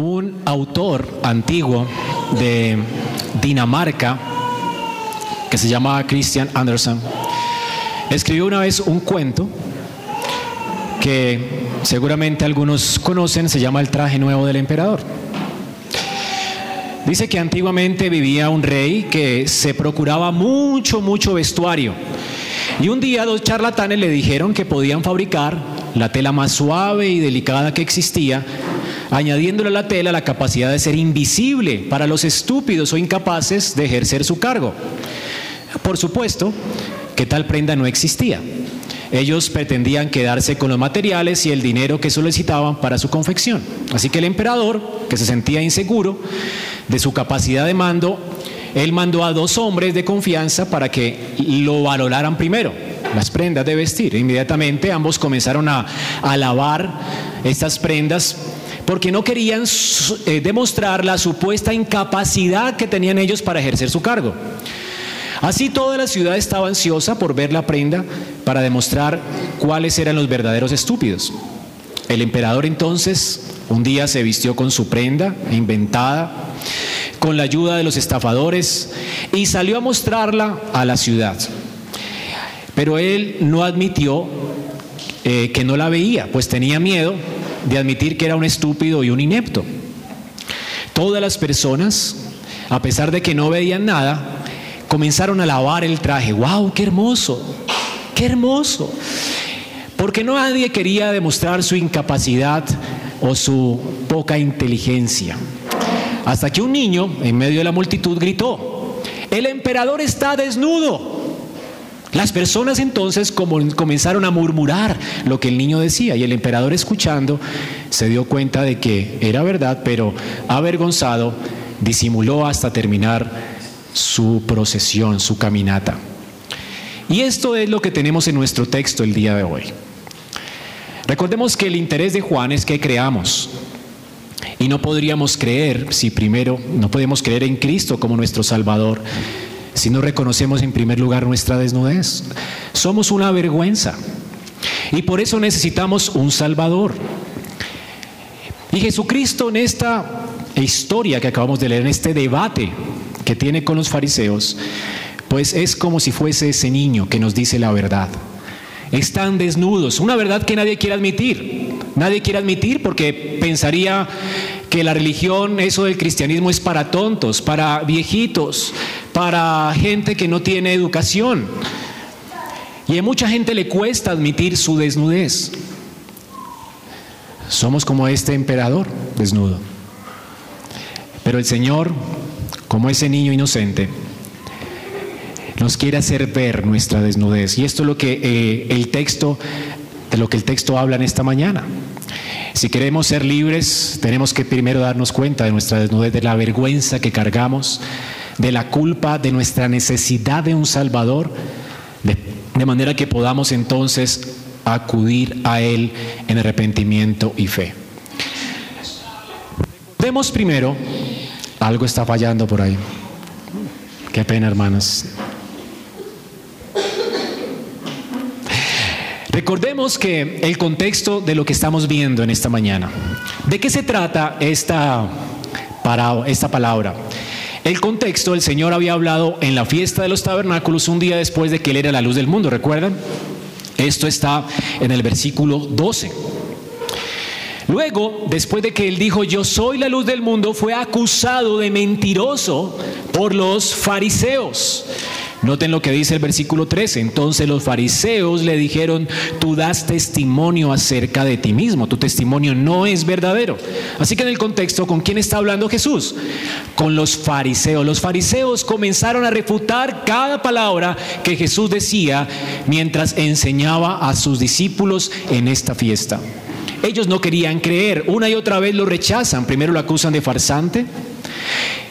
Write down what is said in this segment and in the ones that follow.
un autor antiguo de Dinamarca que se llama Christian Andersen escribió una vez un cuento que seguramente algunos conocen, se llama El traje nuevo del emperador. Dice que antiguamente vivía un rey que se procuraba mucho, mucho vestuario. Y un día dos charlatanes le dijeron que podían fabricar la tela más suave y delicada que existía, añadiéndole a la tela la capacidad de ser invisible para los estúpidos o incapaces de ejercer su cargo. Por supuesto que tal prenda no existía. Ellos pretendían quedarse con los materiales y el dinero que solicitaban para su confección. Así que el emperador, que se sentía inseguro de su capacidad de mando, él mandó a dos hombres de confianza para que lo valoraran primero, las prendas de vestir. Inmediatamente ambos comenzaron a, lavar estas prendas porque no querían eh, demostrar la supuesta incapacidad que tenían ellos para ejercer su cargo. Así toda la ciudad estaba ansiosa por ver la prenda para demostrar cuáles eran los verdaderos estúpidos. El emperador entonces un día se vistió con su prenda inventada, con la ayuda de los estafadores, y salió a mostrarla a la ciudad. Pero él no admitió eh, que no la veía, pues tenía miedo de admitir que era un estúpido y un inepto. Todas las personas, a pesar de que no veían nada, comenzaron a lavar el traje. ¡Wow! ¡Qué hermoso! ¡Qué hermoso! Porque no nadie quería demostrar su incapacidad o su poca inteligencia. Hasta que un niño, en medio de la multitud, gritó, el emperador está desnudo. Las personas entonces comenzaron a murmurar lo que el niño decía y el emperador escuchando se dio cuenta de que era verdad, pero avergonzado disimuló hasta terminar su procesión, su caminata. Y esto es lo que tenemos en nuestro texto el día de hoy. Recordemos que el interés de Juan es que creamos. Y no podríamos creer si primero no podemos creer en Cristo como nuestro Salvador si no reconocemos en primer lugar nuestra desnudez. Somos una vergüenza. Y por eso necesitamos un Salvador. Y Jesucristo en esta historia que acabamos de leer, en este debate que tiene con los fariseos, pues es como si fuese ese niño que nos dice la verdad. Están desnudos, una verdad que nadie quiere admitir. Nadie quiere admitir porque pensaría que la religión, eso del cristianismo es para tontos, para viejitos, para gente que no tiene educación. Y a mucha gente le cuesta admitir su desnudez. Somos como este emperador desnudo. Pero el Señor como ese niño inocente, nos quiere hacer ver nuestra desnudez. Y esto es lo que eh, el texto, de lo que el texto habla en esta mañana. Si queremos ser libres, tenemos que primero darnos cuenta de nuestra desnudez, de la vergüenza que cargamos, de la culpa, de nuestra necesidad de un Salvador, de, manera que podamos entonces acudir a Él en arrepentimiento y fe. Vemos primero algo está fallando por ahí. Qué pena, hermanas. Recordemos que el contexto de lo que estamos viendo en esta mañana. ¿De qué se trata esta, para, esta palabra? El contexto, el Señor había hablado en la fiesta de los tabernáculos un día después de que Él era la luz del mundo, ¿recuerdan? Esto está en el versículo 12. Luego, después de que él dijo, yo soy la luz del mundo, fue acusado de mentiroso por los fariseos. Noten lo que dice el versículo 13. Entonces los fariseos le dijeron, tú das testimonio acerca de ti mismo, tu testimonio no es verdadero. Así que en el contexto, ¿con quién está hablando Jesús? Con los fariseos. Los fariseos comenzaron a refutar cada palabra que Jesús decía mientras enseñaba a sus discípulos en esta fiesta. Ellos no querían creer, una y otra vez lo rechazan, primero lo acusan de farsante.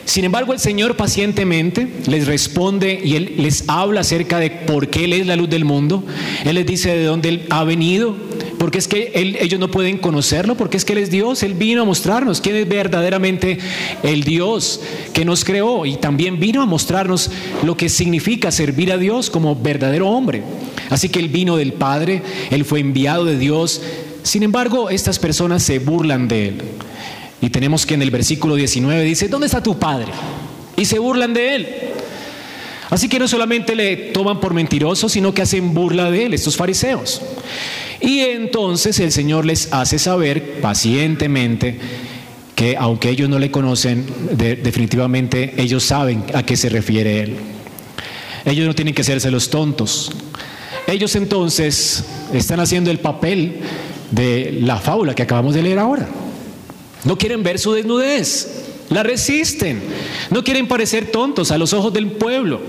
Sin embargo, el Señor pacientemente les responde y Él les habla acerca de por qué Él es la luz del mundo. Él les dice de dónde Él ha venido, porque es que ellos no pueden conocerlo, porque es que Él es Dios. Él vino a mostrarnos quién es verdaderamente el Dios que nos creó y también vino a mostrarnos lo que significa servir a Dios como verdadero hombre. Así que Él vino del Padre, Él fue enviado de Dios sin embargo, estas personas se burlan de él. Y tenemos que en el versículo 19 dice, ¿dónde está tu padre? Y se burlan de él. Así que no solamente le toman por mentiroso, sino que hacen burla de él, estos fariseos. Y entonces el Señor les hace saber pacientemente que aunque ellos no le conocen, definitivamente ellos saben a qué se refiere Él. Ellos no tienen que hacerse los tontos. Ellos entonces están haciendo el papel de la fábula que acabamos de leer ahora. No quieren ver su desnudez, la resisten, no quieren parecer tontos a los ojos del pueblo.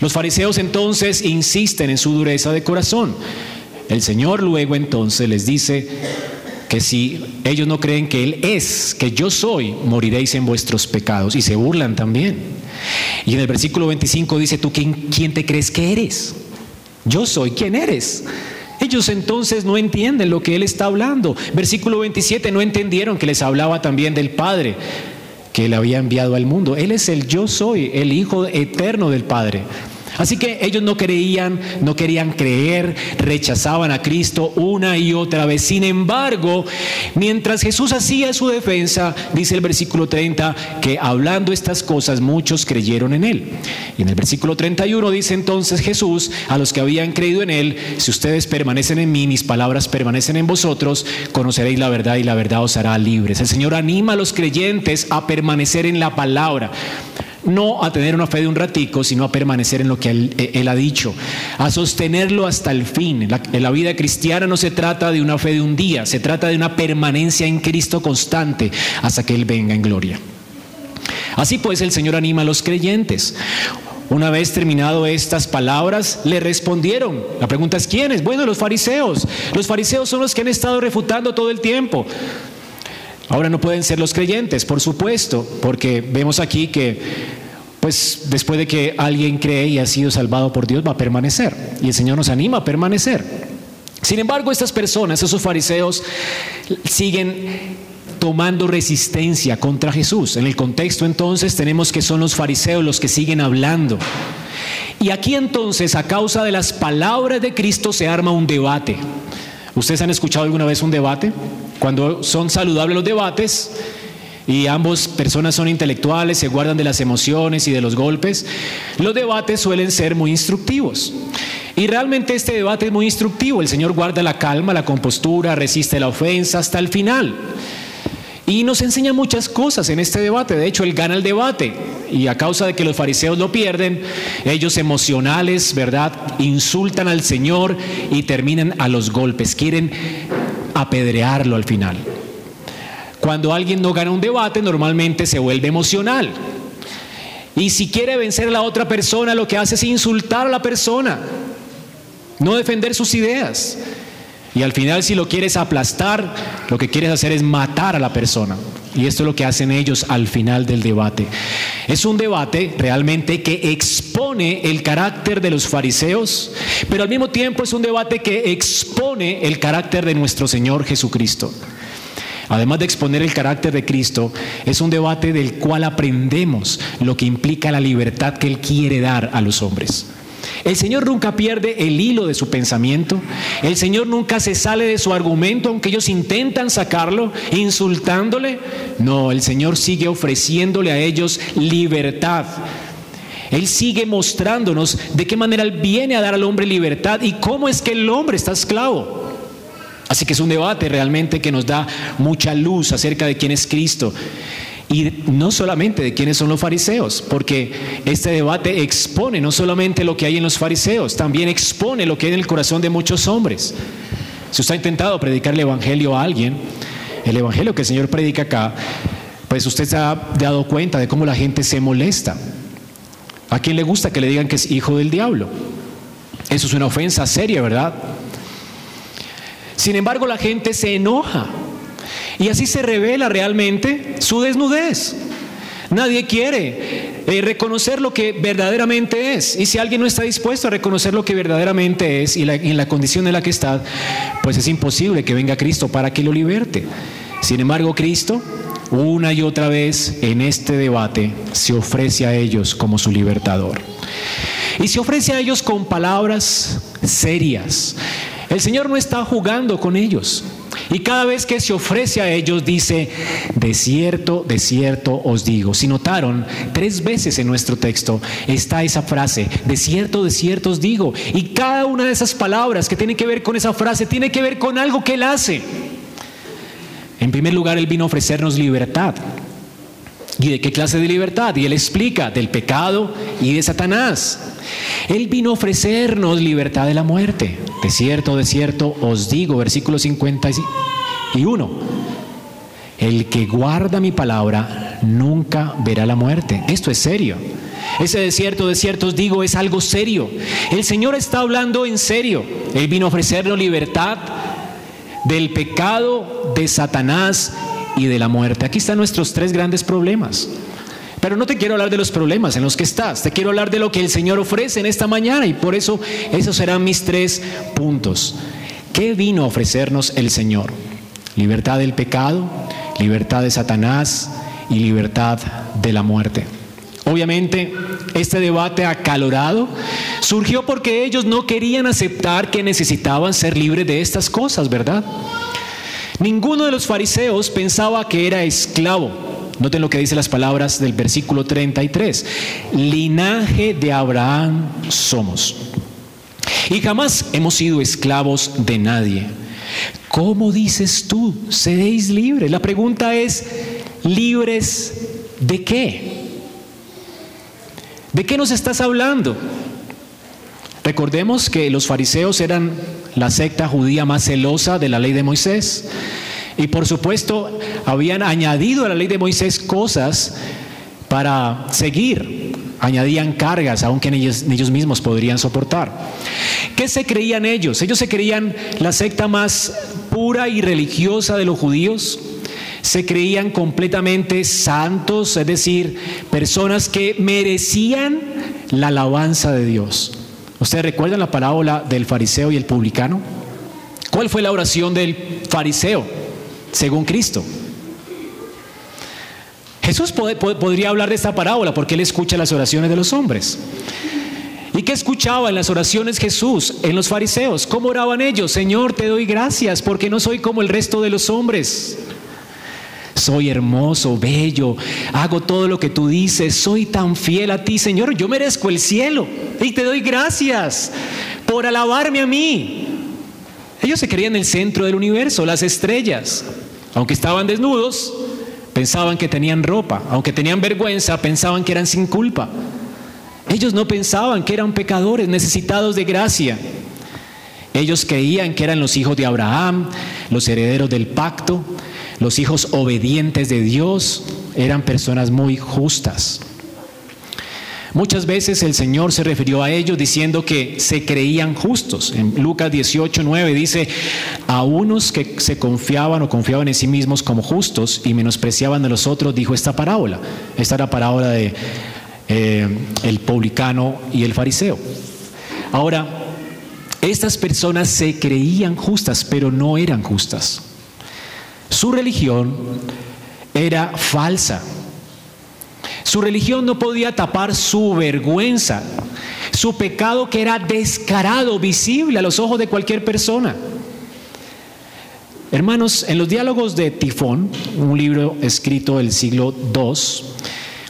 Los fariseos entonces insisten en su dureza de corazón. El Señor luego entonces les dice, que si ellos no creen que Él es, que yo soy, moriréis en vuestros pecados. Y se burlan también. Y en el versículo 25 dice, ¿tú quién, quién te crees que eres? Yo soy, ¿quién eres? Ellos entonces no entienden lo que Él está hablando. Versículo 27, no entendieron que les hablaba también del Padre que Él había enviado al mundo. Él es el yo soy, el Hijo eterno del Padre. Así que ellos no creían, no querían creer, rechazaban a Cristo una y otra vez. Sin embargo, mientras Jesús hacía su defensa, dice el versículo 30, que hablando estas cosas muchos creyeron en él. Y en el versículo 31 dice entonces Jesús a los que habían creído en él, si ustedes permanecen en mí, mis palabras permanecen en vosotros, conoceréis la verdad y la verdad os hará libres. El Señor anima a los creyentes a permanecer en la palabra no a tener una fe de un ratico, sino a permanecer en lo que eh, él, ha dicho, a sostenerlo hasta el fin. La, en la vida cristiana no se trata de una fe de un día, se trata de una permanencia en Cristo constante hasta que Él venga en gloria. Así pues el Señor anima a los creyentes. Una vez terminado estas palabras, le respondieron. La pregunta es ¿quiénes? Bueno, los fariseos. Los fariseos son los que han estado refutando todo el tiempo. Ahora no pueden ser los creyentes, por supuesto, porque vemos aquí que pues después de que alguien cree y ha sido salvado por Dios va a permanecer y el Señor nos anima a permanecer. Sin embargo, estas personas, esos fariseos siguen tomando resistencia contra Jesús. En el contexto entonces tenemos que son los fariseos los que siguen hablando. Y aquí entonces, a causa de las palabras de Cristo, se arma un debate. ¿Ustedes han escuchado alguna vez un debate? Cuando son saludables los debates y ambos personas son intelectuales, se guardan de las emociones y de los golpes, los debates suelen ser muy instructivos. Y realmente este debate es muy instructivo. El Señor guarda la calma, la compostura, resiste la ofensa hasta el final. Y nos enseña muchas cosas en este debate. De hecho, Él gana el debate. Y a causa de que los fariseos lo pierden, ellos emocionales, ¿verdad? Insultan al Señor y terminan a los golpes. Quieren apedrearlo al final. Cuando alguien no gana un debate, normalmente se vuelve emocional. Y si quiere vencer a la otra persona, lo que hace es insultar a la persona, no defender sus ideas. Y al final, si lo quieres aplastar, lo que quieres hacer es matar a la persona. Y esto es lo que hacen ellos al final del debate. Es un debate realmente que expone el carácter de los fariseos, pero al mismo tiempo es un debate que expone el carácter de nuestro Señor Jesucristo. Además de exponer el carácter de Cristo, es un debate del cual aprendemos lo que implica la libertad que Él quiere dar a los hombres. El Señor nunca pierde el hilo de su pensamiento. El Señor nunca se sale de su argumento, aunque ellos intentan sacarlo, insultándole. No, el Señor sigue ofreciéndole a ellos libertad. Él sigue mostrándonos de qué manera Él viene a dar al hombre libertad y cómo es que el hombre está esclavo. Así que es un debate realmente que nos da mucha luz acerca de quién es Cristo. Y no solamente de quiénes son los fariseos, porque este debate expone no solamente lo que hay en los fariseos, también expone lo que hay en el corazón de muchos hombres. Si usted ha intentado predicar el Evangelio a alguien, el Evangelio que el Señor predica acá, pues usted se ha dado cuenta de cómo la gente se molesta. ¿A quién le gusta que le digan que es hijo del diablo? Eso es una ofensa seria, ¿verdad? Sin embargo, la gente se enoja y así se revela realmente su desnudez. Nadie quiere eh, reconocer lo que verdaderamente es. Y si alguien no está dispuesto a reconocer lo que verdaderamente es y en la condición en la que está, pues es imposible que venga Cristo para que lo liberte. Sin embargo, Cristo, una y otra vez en este debate, se ofrece a ellos como su libertador. Y se ofrece a ellos con palabras serias. El Señor no está jugando con ellos. Y cada vez que se ofrece a ellos dice, de cierto, de cierto os digo. Si notaron, tres veces en nuestro texto está esa frase, de cierto, de cierto os digo. Y cada una de esas palabras que tienen que ver con esa frase tiene que ver con algo que él hace. En primer lugar, él vino a ofrecernos libertad. ¿Y de qué clase de libertad? Y él explica del pecado y de Satanás. Él vino a ofrecernos libertad de la muerte. De cierto, de cierto, os digo, versículo 51. El que guarda mi palabra nunca verá la muerte. Esto es serio. Ese desierto, de cierto os digo, es algo serio. El Señor está hablando en serio. Él vino a ofrecernos libertad del pecado, de Satanás y de la muerte. Aquí están nuestros tres grandes problemas. Pero no te quiero hablar de los problemas en los que estás, te quiero hablar de lo que el Señor ofrece en esta mañana y por eso esos serán mis tres puntos. ¿Qué vino a ofrecernos el Señor? Libertad del pecado, libertad de Satanás y libertad de la muerte. Obviamente, este debate acalorado surgió porque ellos no querían aceptar que necesitaban ser libres de estas cosas, ¿verdad? Ninguno de los fariseos pensaba que era esclavo. Noten lo que dice las palabras del versículo 33. Linaje de Abraham somos. Y jamás hemos sido esclavos de nadie. ¿Cómo dices tú? Seréis libres. La pregunta es, ¿libres de qué? ¿De qué nos estás hablando? Recordemos que los fariseos eran la secta judía más celosa de la ley de Moisés. Y por supuesto habían añadido a la ley de Moisés cosas para seguir. Añadían cargas, aunque ellos, ellos mismos podrían soportar. ¿Qué se creían ellos? Ellos se creían la secta más pura y religiosa de los judíos. Se creían completamente santos, es decir, personas que merecían la alabanza de Dios. ¿Ustedes recuerdan la parábola del fariseo y el publicano? ¿Cuál fue la oración del fariseo según Cristo? Jesús podría hablar de esta parábola porque él escucha las oraciones de los hombres. ¿Y qué escuchaba en las oraciones Jesús en los fariseos? ¿Cómo oraban ellos? Señor, te doy gracias porque no soy como el resto de los hombres soy hermoso, bello, hago todo lo que tú dices, soy tan fiel a ti, Señor, yo merezco el cielo y te doy gracias por alabarme a mí. Ellos se creían el centro del universo, las estrellas. Aunque estaban desnudos, pensaban que tenían ropa. Aunque tenían vergüenza, pensaban que eran sin culpa. Ellos no pensaban que eran pecadores necesitados de gracia. Ellos creían que eran los hijos de Abraham, los herederos del pacto, los hijos obedientes de Dios eran personas muy justas. Muchas veces el Señor se refirió a ellos diciendo que se creían justos. En Lucas 18, 9 dice, a unos que se confiaban o confiaban en sí mismos como justos y menospreciaban a los otros, dijo esta parábola. Esta era la parábola de eh, publicano y el fariseo. Ahora, estas personas se creían justas, pero no eran justas. Su religión era falsa. Su religión no podía tapar su vergüenza, su pecado que era descarado, visible a los ojos de cualquier persona. Hermanos, en los diálogos de Tifón, un libro escrito del siglo II,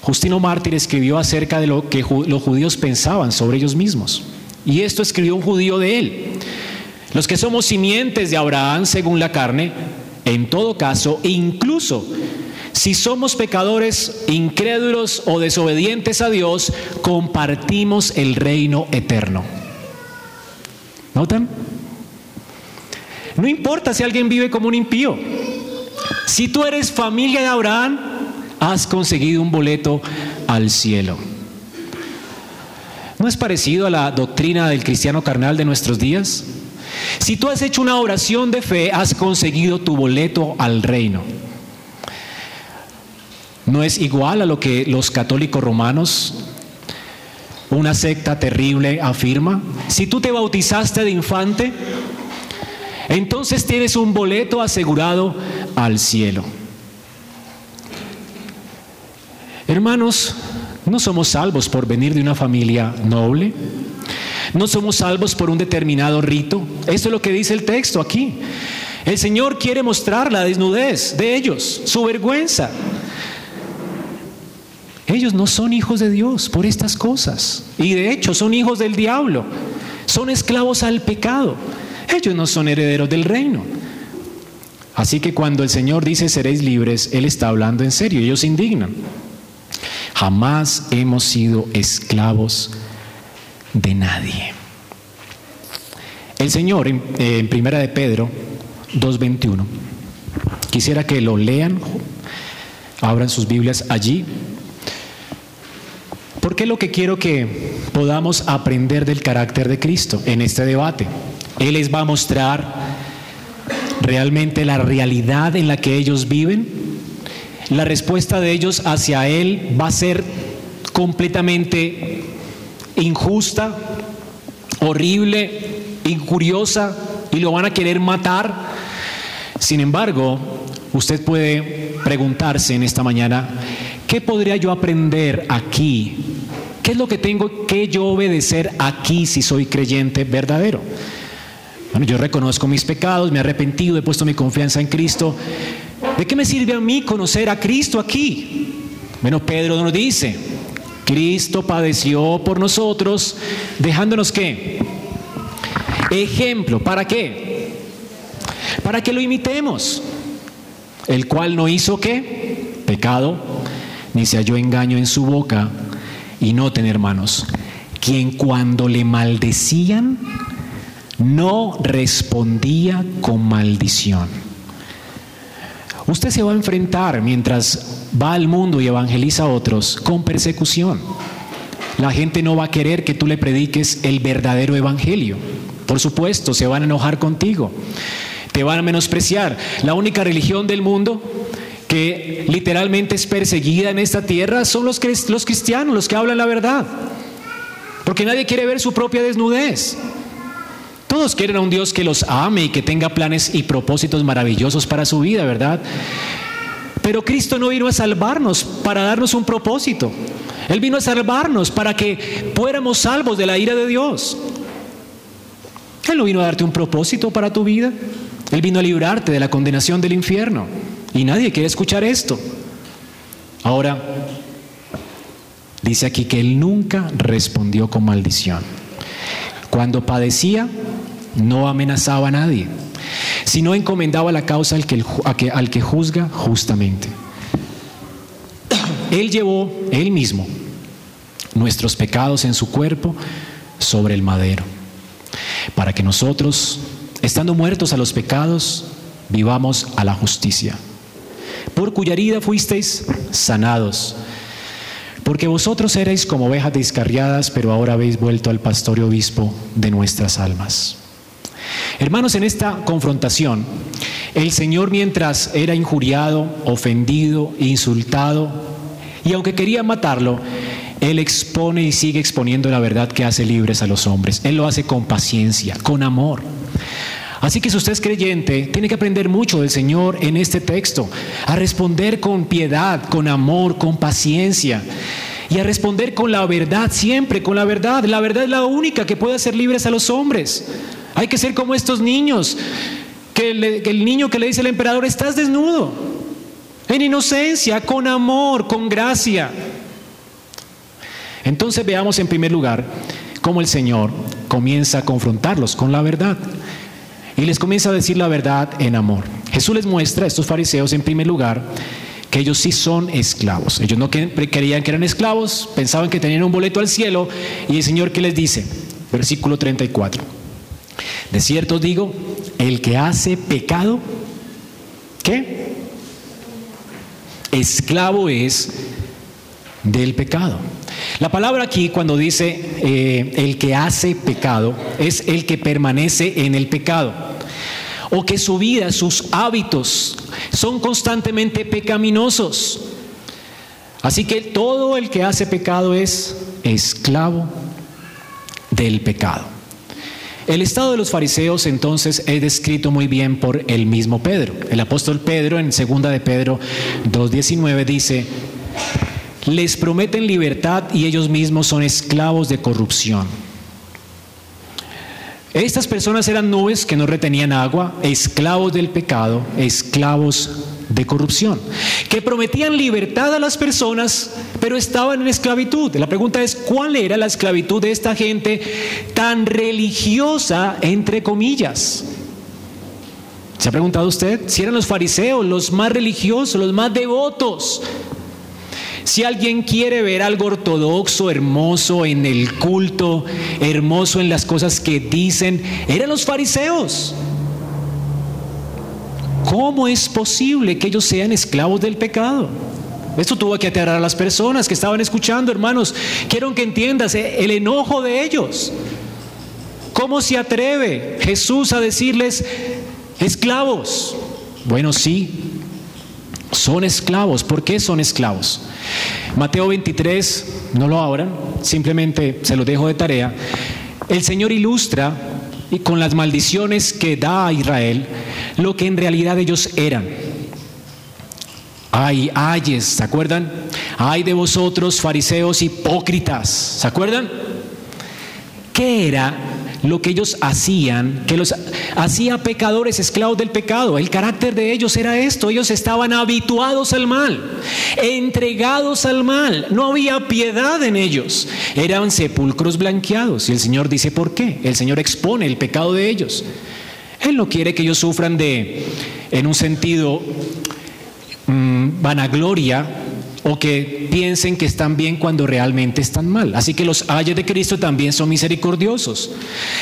Justino Mártir escribió acerca de lo que los judíos pensaban sobre ellos mismos. Y esto escribió un judío de él. Los que somos simientes de Abraham según la carne, en todo caso, incluso si somos pecadores incrédulos o desobedientes a Dios, compartimos el reino eterno. ¿Notan? No importa si alguien vive como un impío. Si tú eres familia de Abraham, has conseguido un boleto al cielo. ¿No es parecido a la doctrina del cristiano carnal de nuestros días? Si tú has hecho una oración de fe, has conseguido tu boleto al reino. No es igual a lo que los católicos romanos, una secta terrible, afirma. Si tú te bautizaste de infante, entonces tienes un boleto asegurado al cielo. Hermanos, no somos salvos por venir de una familia noble. No somos salvos por un determinado rito. Esto es lo que dice el texto aquí. El Señor quiere mostrar la desnudez de ellos, su vergüenza. Ellos no son hijos de Dios por estas cosas. Y de hecho son hijos del diablo. Son esclavos al pecado. Ellos no son herederos del reino. Así que cuando el Señor dice seréis libres, Él está hablando en serio. Ellos se indignan. Jamás hemos sido esclavos de nadie. El Señor en, Primera de Pedro 2.21, quisiera que lo lean, abran sus Biblias allí, porque lo que quiero que podamos aprender del carácter de Cristo en este debate. Él les va a mostrar realmente la realidad en la que ellos viven, la respuesta de ellos hacia Él va a ser completamente injusta, horrible, incuriosa y lo van a querer matar. Sin embargo, usted puede preguntarse en esta mañana, ¿qué podría yo aprender aquí? ¿Qué es lo que tengo que yo obedecer aquí si soy creyente verdadero? Bueno, yo reconozco mis pecados, me he arrepentido, he puesto mi confianza en Cristo. ¿De qué me sirve a mí conocer a Cristo aquí? Bueno, Pedro nos dice, Cristo padeció por nosotros, dejándonos qué? Ejemplo, ¿para qué? Para que lo imitemos. El cual no hizo qué? Pecado, ni se halló engaño en su boca, y no tener hermanos, quien cuando le maldecían, no respondía con maldición. Usted se va a enfrentar mientras va al mundo y evangeliza a otros con persecución. La gente no va a querer que tú le prediques el verdadero evangelio. Por supuesto, se van a enojar contigo. Te van a menospreciar. La única religión del mundo que literalmente es perseguida en esta tierra son los, los cristianos, los que hablan la verdad. Porque nadie quiere ver su propia desnudez. Todos quieren a un Dios que los ame y que tenga planes y propósitos maravillosos para su vida, ¿verdad? Pero Cristo no vino a salvarnos para darnos un propósito. Él vino a salvarnos para que fuéramos salvos de la ira de Dios. Él no vino a darte un propósito para tu vida. Él vino a librarte de la condenación del infierno. Y nadie quiere escuchar esto. Ahora, dice aquí que Él nunca respondió con maldición. Cuando padecía, no amenazaba a nadie, sino encomendaba la causa al que, al que juzga justamente. Él llevó, él mismo, nuestros pecados en su cuerpo sobre el madero, para que nosotros, estando muertos a los pecados, vivamos a la justicia, por cuya herida fuisteis sanados. Porque vosotros erais como ovejas descarriadas, pero ahora habéis vuelto al pastor y obispo de nuestras almas. Hermanos, en esta confrontación, el Señor mientras era injuriado, ofendido, insultado, y aunque quería matarlo, Él expone y sigue exponiendo la verdad que hace libres a los hombres. Él lo hace con paciencia, con amor. Así que si usted es creyente, tiene que aprender mucho del Señor en este texto, a responder con piedad, con amor, con paciencia y a responder con la verdad, siempre con la verdad. La verdad es la única que puede hacer libres a los hombres. Hay que ser como estos niños, que, el niño que le dice al emperador, estás desnudo, en inocencia, con amor, con gracia. Entonces veamos en primer lugar cómo el Señor comienza a confrontarlos con la verdad y les comienza a decir la verdad en amor. Jesús les muestra a estos fariseos en primer lugar que ellos sí son esclavos. Ellos no querían que eran esclavos, pensaban que tenían un boleto al cielo y el Señor que les dice, versículo 34. De cierto digo, el que hace pecado, ¿qué? Esclavo es del pecado. La palabra aquí cuando dice eh, el que hace pecado es el que permanece en el pecado o que su vida, sus hábitos son constantemente pecaminosos. Así que todo el que hace pecado es esclavo del pecado. El estado de los fariseos entonces es descrito muy bien por el mismo Pedro. El apóstol Pedro en segunda de Pedro 2.19 dice, les prometen libertad y ellos mismos son esclavos de corrupción. Estas personas eran nubes que no retenían agua, esclavos del pecado, esclavos de corrupción, que prometían libertad a las personas, pero estaban en esclavitud. La pregunta es, ¿cuál era la esclavitud de esta gente tan religiosa, entre comillas? ¿Se ha preguntado usted si eran los fariseos los más religiosos, los más devotos? Si alguien quiere ver algo ortodoxo, hermoso en el culto, hermoso en las cosas que dicen, eran los fariseos. ¿Cómo es posible que ellos sean esclavos del pecado? Esto tuvo que aterrar a las personas que estaban escuchando, hermanos. Quiero que entiendas eh, el enojo de ellos. ¿Cómo se atreve Jesús a decirles esclavos? Bueno, sí, son esclavos. ¿Por qué son esclavos? Mateo 23, no lo abran, simplemente se lo dejo de tarea. El Señor ilustra y con las maldiciones que da a Israel lo que en realidad ellos eran. Ay, ayes, ¿se acuerdan? Ay de vosotros, fariseos hipócritas, ¿se acuerdan? ¿Qué era lo que ellos hacían, que los hacía pecadores esclavos del pecado. El carácter de ellos era esto, ellos estaban habituados al mal, entregados al mal, no había piedad en ellos, eran sepulcros blanqueados. Y el Señor dice, ¿por qué? El Señor expone el pecado de ellos. Él no quiere que ellos sufran de, en un sentido, mm, vanagloria, o que piensen que están bien cuando realmente están mal. Así que los ayes de Cristo también son misericordiosos.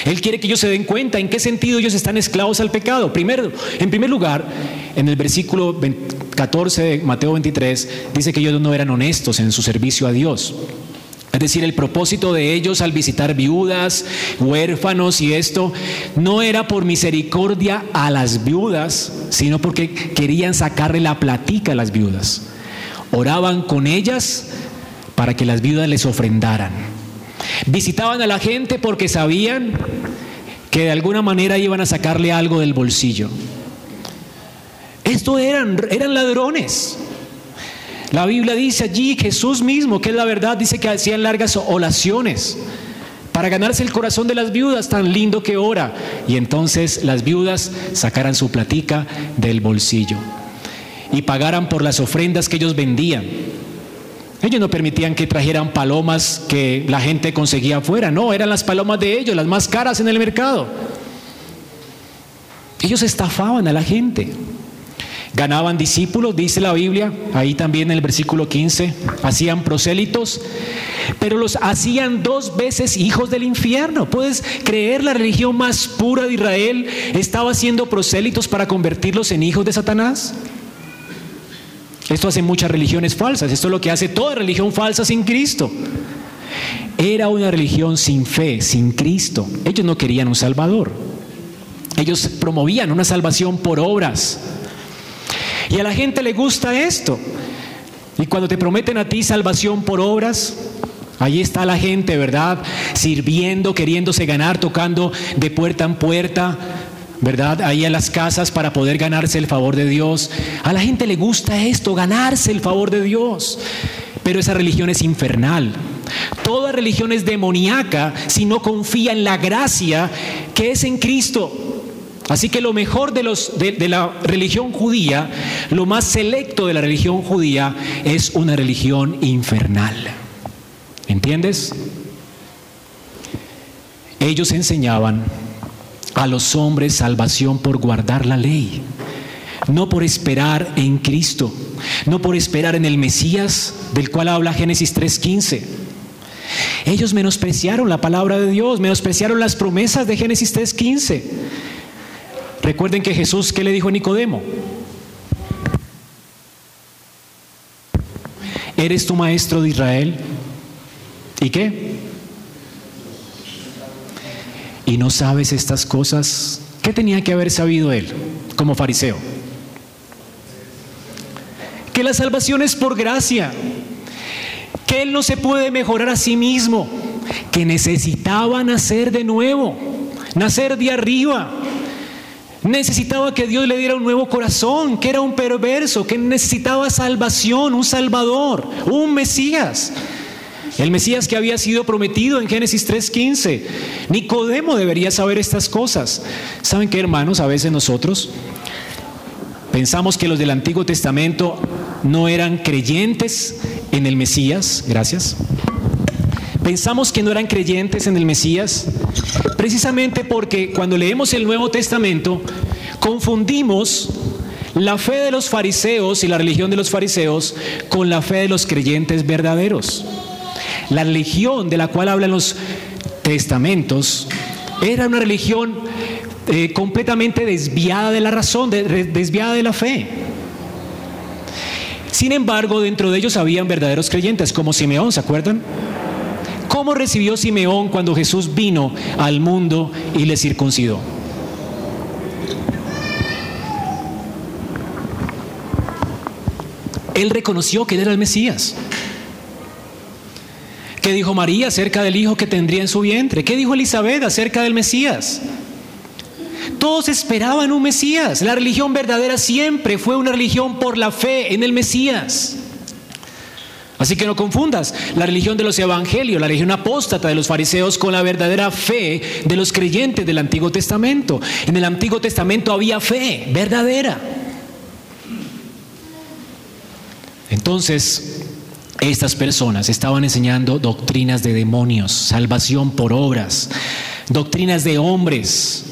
Él quiere que ellos se den cuenta en qué sentido ellos están esclavos al pecado. Primero, en primer lugar, en el versículo 14 de Mateo 23 dice que ellos no eran honestos en su servicio a Dios. Es decir, el propósito de ellos al visitar viudas, huérfanos y esto no era por misericordia a las viudas, sino porque querían sacarle la platica a las viudas oraban con ellas para que las viudas les ofrendaran. Visitaban a la gente porque sabían que de alguna manera iban a sacarle algo del bolsillo. Esto eran, eran ladrones. La Biblia dice allí, Jesús mismo, que es la verdad, dice que hacían largas oraciones para ganarse el corazón de las viudas, tan lindo que ora. Y entonces las viudas sacaran su platica del bolsillo y pagaran por las ofrendas que ellos vendían. Ellos no permitían que trajeran palomas que la gente conseguía afuera, no, eran las palomas de ellos, las más caras en el mercado. Ellos estafaban a la gente. Ganaban discípulos, dice la Biblia, ahí también en el versículo 15, hacían prosélitos, pero los hacían dos veces hijos del infierno. ¿Puedes creer la religión más pura de Israel estaba haciendo prosélitos para convertirlos en hijos de Satanás? Esto hace muchas religiones falsas, esto es lo que hace toda religión falsa sin Cristo. Era una religión sin fe, sin Cristo. Ellos no querían un Salvador. Ellos promovían una salvación por obras. Y a la gente le gusta esto. Y cuando te prometen a ti salvación por obras, ahí está la gente, ¿verdad? Sirviendo, queriéndose ganar, tocando de puerta en puerta, ¿verdad? Ahí en las casas para poder ganarse el favor de Dios. A la gente le gusta esto, ganarse el favor de Dios. Pero esa religión es infernal. Toda religión es demoníaca si no confía en la gracia que es en Cristo. Así que lo mejor de, los, de la religión judía, lo más selecto de la religión judía, es una religión infernal. ¿Entiendes? Ellos enseñaban a los hombres salvación por guardar la ley, no por esperar en Cristo, no por esperar en el Mesías del cual habla Génesis 3.15. Ellos menospreciaron la palabra de Dios, menospreciaron las promesas de Génesis 3.15. Recuerden que Jesús, ¿qué le dijo a Nicodemo? ¿Eres tu maestro de Israel? ¿Y qué? Y no sabes estas cosas, ¿qué tenía que haber sabido él como fariseo? Que la salvación es por gracia, que él no se puede mejorar a sí mismo, que necesitaba nacer de nuevo, nacer de arriba. Necesitaba que Dios le diera un nuevo corazón, que era un perverso, que necesitaba salvación, un salvador, un Mesías. El Mesías que había sido prometido en Génesis 3.15. Nicodemo debería saber estas cosas. ¿Saben qué, hermanos? A veces nosotros pensamos que los del Antiguo Testamento no eran creyentes en el Mesías. Gracias. Pensamos que no eran creyentes en el Mesías precisamente porque cuando leemos el Nuevo Testamento confundimos la fe de los fariseos y la religión de los fariseos con la fe de los creyentes verdaderos. La religión de la cual hablan los testamentos era una religión eh, completamente desviada de la razón, desviada de la fe. Sin embargo, dentro de ellos habían verdaderos creyentes, como Simeón, ¿se acuerdan? ¿Cómo recibió Simeón cuando Jesús vino al mundo y le circuncidó? Él reconoció que él era el Mesías. ¿Qué dijo María acerca del hijo que tendría en su vientre? ¿Qué dijo Elizabeth acerca del Mesías? Todos esperaban un Mesías. La religión verdadera siempre fue una religión por la fe en el Mesías. Así que no confundas la religión de los evangelios, la religión apóstata de los fariseos con la verdadera fe de los creyentes del Antiguo Testamento. En el Antiguo Testamento había fe verdadera. Entonces, estas personas estaban enseñando doctrinas de demonios, salvación por obras, doctrinas de hombres.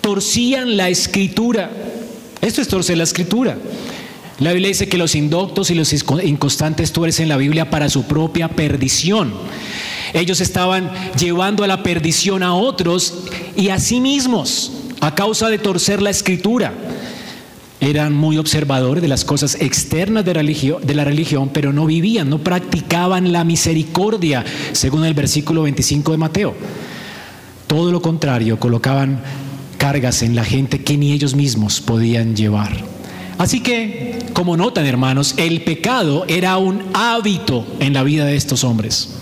Torcían la escritura. Esto es torcer la escritura. La Biblia dice que los indoctos y los inconstantes tuercen la Biblia para su propia perdición. Ellos estaban llevando a la perdición a otros y a sí mismos a causa de torcer la escritura. Eran muy observadores de las cosas externas de, de la religión, pero no vivían, no practicaban la misericordia, según el versículo 25 de Mateo. Todo lo contrario, colocaban cargas en la gente que ni ellos mismos podían llevar. Así que, como notan hermanos, el pecado era un hábito en la vida de estos hombres.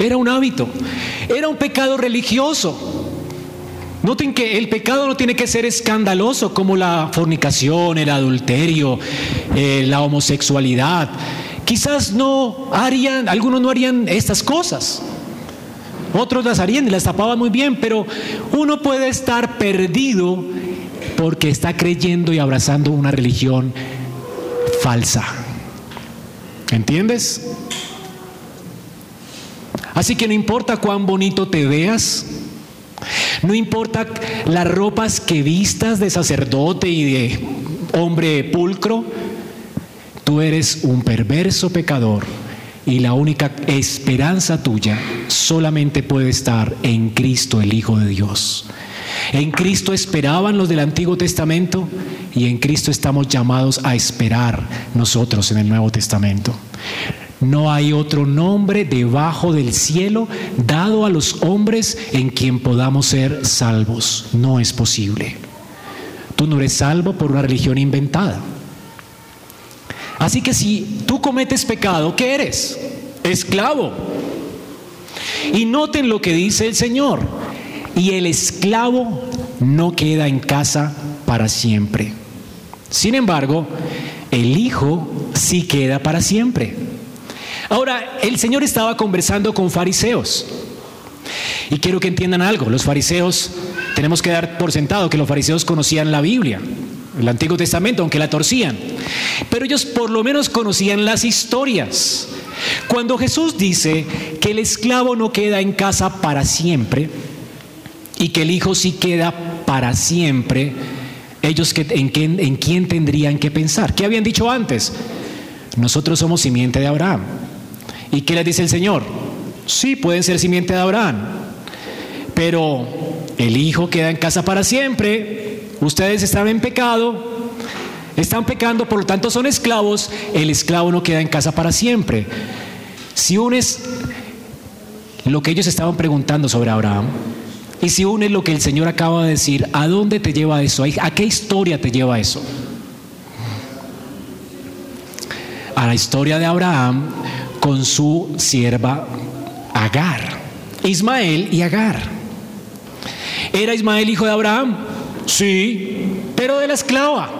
Era un hábito. Era un pecado religioso. Noten que el pecado no tiene que ser escandaloso como la fornicación, el adulterio, eh, la homosexualidad. Quizás no harían, algunos no harían estas cosas. Otros las harían y las tapaban muy bien, pero uno puede estar perdido porque está creyendo y abrazando una religión falsa. ¿Entiendes? Así que no importa cuán bonito te veas, no importa las ropas que vistas de sacerdote y de hombre pulcro, tú eres un perverso pecador y la única esperanza tuya solamente puede estar en Cristo el Hijo de Dios. En Cristo esperaban los del Antiguo Testamento y en Cristo estamos llamados a esperar nosotros en el Nuevo Testamento. No hay otro nombre debajo del cielo dado a los hombres en quien podamos ser salvos. No es posible. Tú no eres salvo por una religión inventada. Así que si tú cometes pecado, ¿qué eres? Esclavo. Y noten lo que dice el Señor. Y el esclavo no queda en casa para siempre. Sin embargo, el hijo sí queda para siempre. Ahora, el Señor estaba conversando con fariseos. Y quiero que entiendan algo. Los fariseos, tenemos que dar por sentado que los fariseos conocían la Biblia, el Antiguo Testamento, aunque la torcían. Pero ellos por lo menos conocían las historias. Cuando Jesús dice que el esclavo no queda en casa para siempre, y que el Hijo sí queda para siempre, ellos que, en, en quién tendrían que pensar. ¿Qué habían dicho antes? Nosotros somos simiente de Abraham. ¿Y qué les dice el Señor? Sí, pueden ser simiente de Abraham, pero el Hijo queda en casa para siempre. Ustedes están en pecado, están pecando, por lo tanto son esclavos. El esclavo no queda en casa para siempre. Si unes lo que ellos estaban preguntando sobre Abraham, y si une lo que el Señor acaba de decir, ¿a dónde te lleva eso? ¿A qué historia te lleva eso? A la historia de Abraham con su sierva Agar. Ismael y Agar. ¿Era Ismael hijo de Abraham? Sí, pero de la esclava.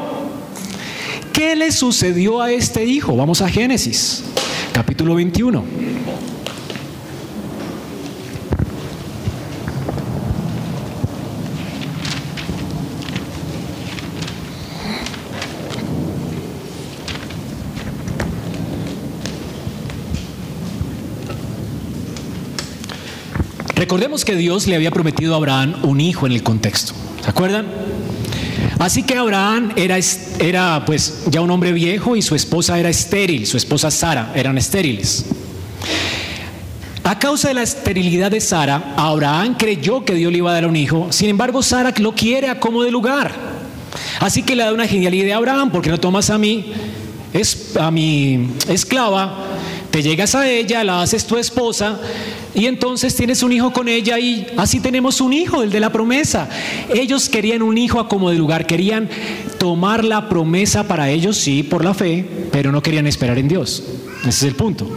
¿Qué le sucedió a este hijo? Vamos a Génesis capítulo 21. Recordemos que Dios le había prometido a Abraham un hijo en el contexto. ¿Se acuerdan? Así que Abraham era, era pues ya un hombre viejo y su esposa era estéril, su esposa Sara eran estériles. A causa de la esterilidad de Sara, Abraham creyó que Dios le iba a dar un hijo. Sin embargo, Sara lo quiere a como de lugar. Así que le da una genialidad de Abraham, porque no tomas a mí, es, a mi esclava, te llegas a ella, la haces tu esposa y entonces tienes un hijo con ella y así tenemos un hijo, el de la promesa. Ellos querían un hijo a como de lugar, querían tomar la promesa para ellos, sí, por la fe, pero no querían esperar en Dios. Ese es el punto.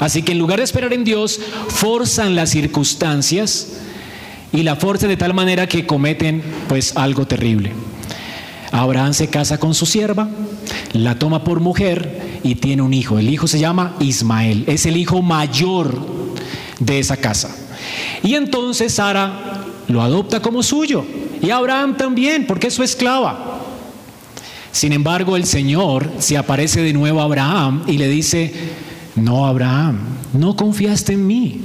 Así que en lugar de esperar en Dios, forzan las circunstancias y la forzan de tal manera que cometen pues algo terrible. Abraham se casa con su sierva, la toma por mujer y tiene un hijo. El hijo se llama Ismael, es el hijo mayor de esa casa. Y entonces Sara lo adopta como suyo y Abraham también, porque es su esclava. Sin embargo, el Señor se aparece de nuevo a Abraham y le dice, no, Abraham, no confiaste en mí.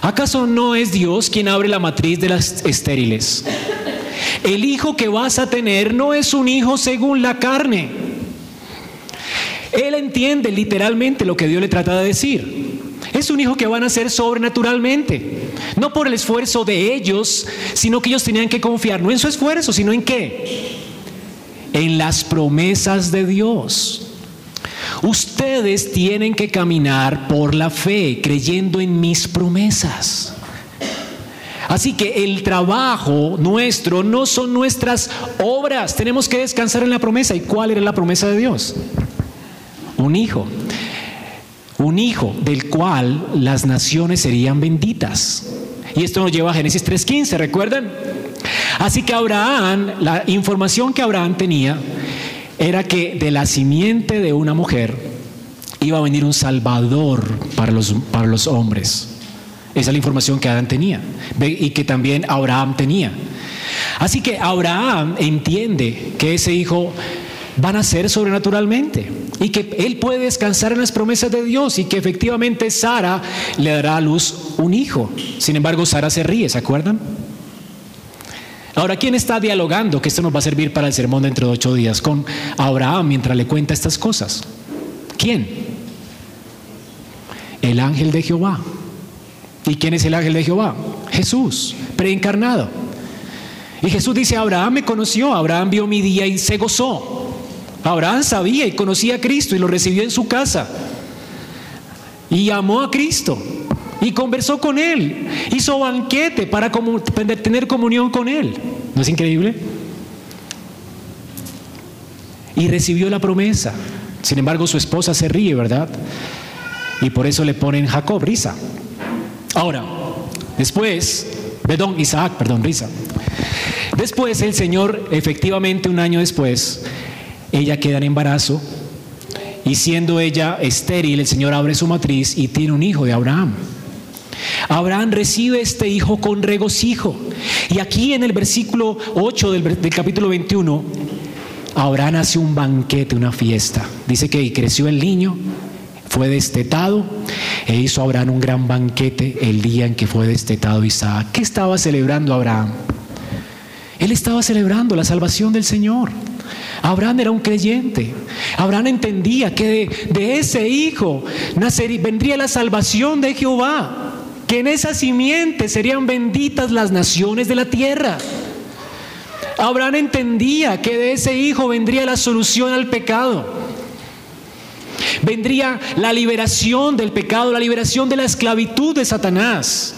¿Acaso no es Dios quien abre la matriz de las estériles? El hijo que vas a tener no es un hijo según la carne. Él entiende literalmente lo que Dios le trata de decir. Es un hijo que van a ser sobrenaturalmente. No por el esfuerzo de ellos, sino que ellos tenían que confiar, no en su esfuerzo, sino en qué? En las promesas de Dios. Ustedes tienen que caminar por la fe, creyendo en mis promesas. Así que el trabajo nuestro no son nuestras obras. Tenemos que descansar en la promesa. ¿Y cuál era la promesa de Dios? Un hijo. Un hijo del cual las naciones serían benditas. Y esto nos lleva a Génesis 3.15, ¿recuerdan? Así que Abraham, la información que Abraham tenía era que de la simiente de una mujer iba a venir un salvador para los, para los hombres. Esa es la información que Adán tenía y que también Abraham tenía. Así que Abraham entiende que ese hijo va a nacer sobrenaturalmente y que él puede descansar en las promesas de Dios y que efectivamente Sara le dará a luz un hijo. Sin embargo, Sara se ríe, ¿se acuerdan? Ahora, ¿quién está dialogando? Que esto nos va a servir para el sermón dentro de ocho días con Abraham mientras le cuenta estas cosas. ¿Quién? El ángel de Jehová. ¿Y quién es el ángel de Jehová? Jesús, preencarnado. Y Jesús dice, Abraham me conoció, Abraham vio mi día y se gozó. Abraham sabía y conocía a Cristo y lo recibió en su casa. Y amó a Cristo y conversó con él. Hizo banquete para tener comunión con él. ¿No es increíble? Y recibió la promesa. Sin embargo, su esposa se ríe, ¿verdad? Y por eso le ponen Jacob, risa. Ahora, después, perdón, Isaac, perdón, risa. Después el Señor, efectivamente un año después, ella queda en embarazo y siendo ella estéril, el Señor abre su matriz y tiene un hijo de Abraham. Abraham recibe este hijo con regocijo. Y aquí en el versículo 8 del, capítulo 21, Abraham hace un banquete, una fiesta. Dice que creció el niño fue destetado e hizo Abraham un gran banquete el día en que fue destetado Isaac. ¿Qué estaba celebrando Abraham? Él estaba celebrando la salvación del Señor. Abraham era un creyente. Abraham entendía que de, ese hijo nacería, vendría la salvación de Jehová. Que en esa simiente serían benditas las naciones de la tierra. Abraham entendía que de ese hijo vendría la solución al pecado vendría la liberación del pecado, la liberación de la esclavitud de Satanás,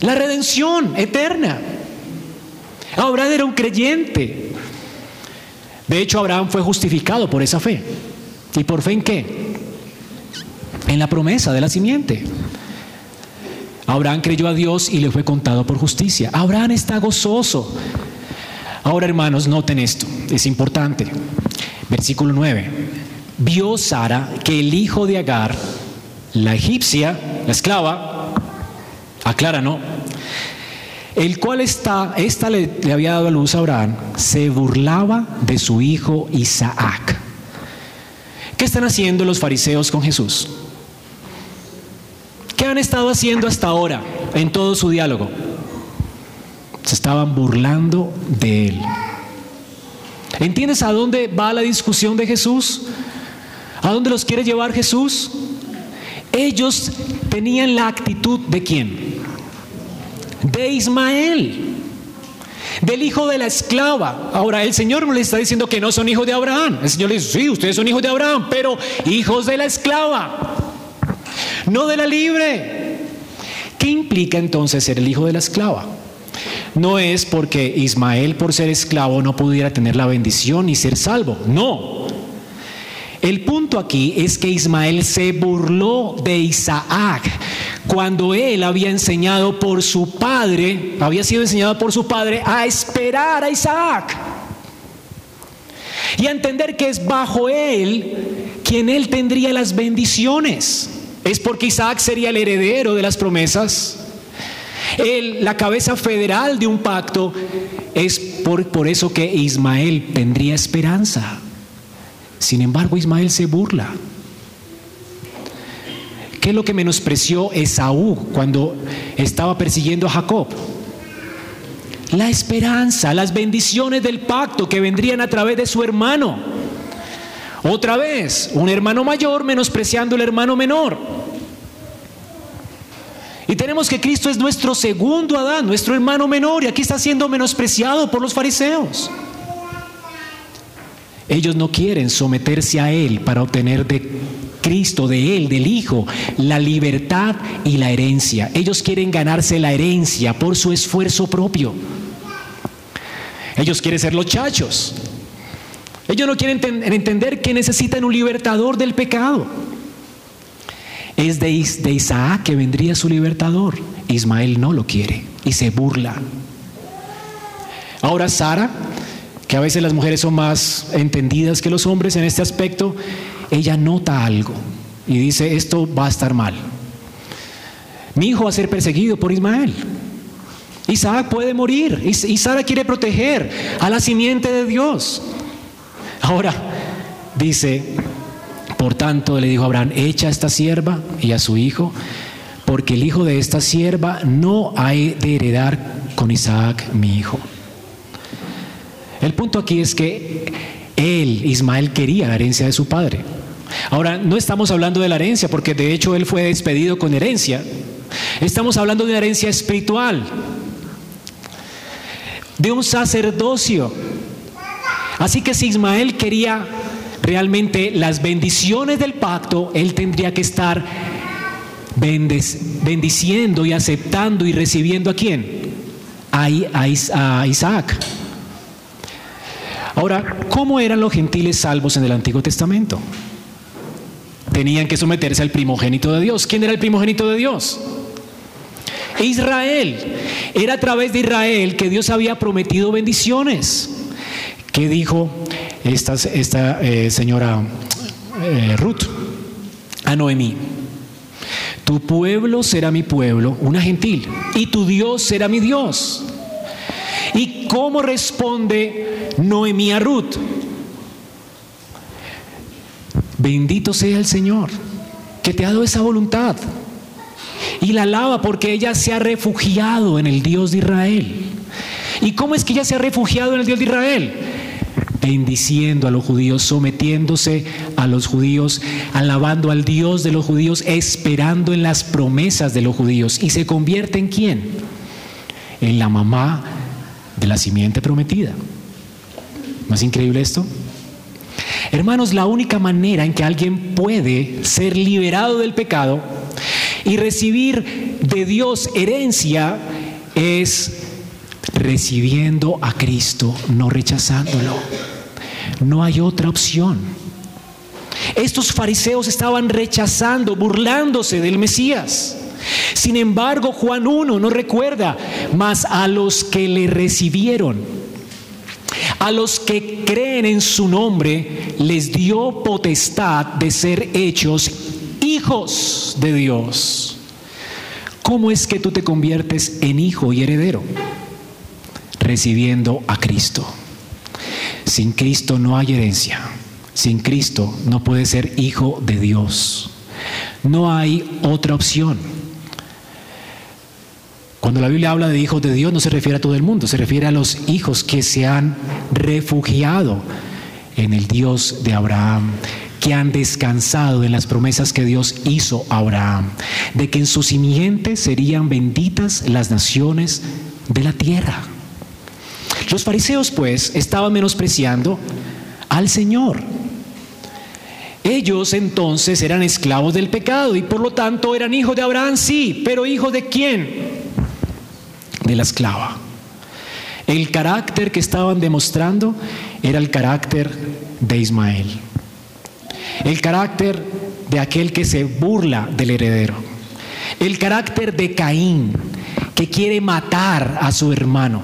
la redención eterna. Abraham era un creyente. De hecho, Abraham fue justificado por esa fe. ¿Y por fe en qué? En la promesa de la simiente. Abraham creyó a Dios y le fue contado por justicia. Abraham está gozoso. Ahora, hermanos, noten esto, es importante. Versículo 9. vio Sara que el hijo de Agar, la egipcia, la esclava, aclara, ¿no? El cual está, esta le, le había dado a luz a Abraham, se burlaba de su hijo Isaac. ¿Qué están haciendo los fariseos con Jesús? ¿Qué han estado haciendo hasta ahora en todo su diálogo? Se estaban burlando de él. ¿Entiendes a dónde va la discusión de Jesús? ¿A dónde los quiere llevar Jesús? Ellos tenían la actitud de quién? De Ismael, del hijo de la esclava. Ahora, el Señor no les está diciendo que no son hijos de Abraham. El Señor les dice, sí, ustedes son hijos de Abraham, pero hijos de la esclava, no de la libre. ¿Qué implica entonces ser el hijo de la esclava? No es porque Ismael por ser esclavo no pudiera tener la bendición y ser salvo. No. El punto aquí es que Ismael se burló de Isaac cuando él había enseñado por su padre, había sido enseñado por su padre a esperar a Isaac y a entender que es bajo él quien él tendría las bendiciones. Es porque Isaac sería el heredero de las promesas. Él, la cabeza federal de un pacto, es por, por eso que Ismael tendría esperanza. Sin embargo, Ismael se burla. ¿Qué es lo que menospreció Esaú cuando estaba persiguiendo a Jacob? La esperanza, las bendiciones del pacto que vendrían a través de su hermano. Otra vez, un hermano mayor menospreciando al hermano menor. Y tenemos que Cristo es nuestro segundo Adán, nuestro hermano menor, y aquí está siendo menospreciado por los fariseos. Ellos no quieren someterse a Él para obtener de Cristo, de Él, del Hijo, la libertad y la herencia. Ellos quieren ganarse la herencia por su esfuerzo propio. Ellos quieren ser los chachos. Ellos no quieren entender que necesitan un libertador del pecado. Es de, de Isaac que vendría su libertador. Ismael no lo quiere y se burla. Ahora Sara que a veces las mujeres son más entendidas que los hombres en este aspecto, ella nota algo y dice, esto va a estar mal. Mi hijo va a ser perseguido por Ismael. Isaac puede morir y Sara quiere proteger a la simiente de Dios. Ahora dice, por tanto le dijo Abraham, echa a esta sierva y a su hijo, porque el hijo de esta sierva no ha de heredar con Isaac mi hijo. El punto aquí es que él, Ismael, quería la herencia de su padre. Ahora, no estamos hablando de la herencia, porque de hecho él fue despedido con herencia. Estamos hablando de una herencia espiritual, de un sacerdocio. Así que si Ismael quería realmente las bendiciones del pacto, él tendría que estar bendiciendo y aceptando y recibiendo a quién? A, Isaac. Ahora, ¿cómo eran los gentiles salvos en el Antiguo Testamento? Tenían que someterse al primogénito de Dios. ¿Quién era el primogénito de Dios? Israel. Era a través de Israel que Dios había prometido bendiciones. ¿Qué dijo esta, eh, señora eh, Ruth a Noemí? Tu pueblo será mi pueblo, una gentil, y tu Dios será mi Dios. ¿Y cómo responde Noemí a Ruth? Bendito sea el Señor, que te ha dado esa voluntad. Y la alaba porque ella se ha refugiado en el Dios de Israel. ¿Y cómo es que ella se ha refugiado en el Dios de Israel? bendiciendo a los judíos, sometiéndose a los judíos, alabando al Dios de los judíos, esperando en las promesas de los judíos. ¿Y se convierte en quién? En la mamá de la simiente prometida. ¿No es increíble esto? Hermanos, la única manera en que alguien puede ser liberado del pecado y recibir de Dios herencia es recibiendo a Cristo, no rechazándolo. No hay otra opción. Estos fariseos estaban rechazando, burlándose del Mesías. Sin embargo, Juan 1 nos recuerda, más a los que le recibieron, A los que creen en su nombre les dio potestad de ser hechos hijos de Dios. ¿Cómo es que tú te conviertes en hijo y heredero? Recibiendo a Cristo. Sin Cristo no hay herencia. Sin Cristo no puedes ser hijo de Dios. No hay otra opción. Cuando la Biblia habla de hijos de Dios no se refiere a todo el mundo, se refiere a los hijos que se han refugiado en el Dios de Abraham, que han descansado en las promesas que Dios hizo a Abraham, de que en su simiente serían benditas las naciones de la tierra. Los fariseos pues estaban menospreciando al Señor. Ellos entonces eran esclavos del pecado y por lo tanto eran hijos de Abraham, sí, pero hijos de quién? De la esclava. El carácter que estaban demostrando era el carácter de Ismael. El carácter de aquel que se burla del heredero. El carácter de Caín, que quiere matar a su hermano.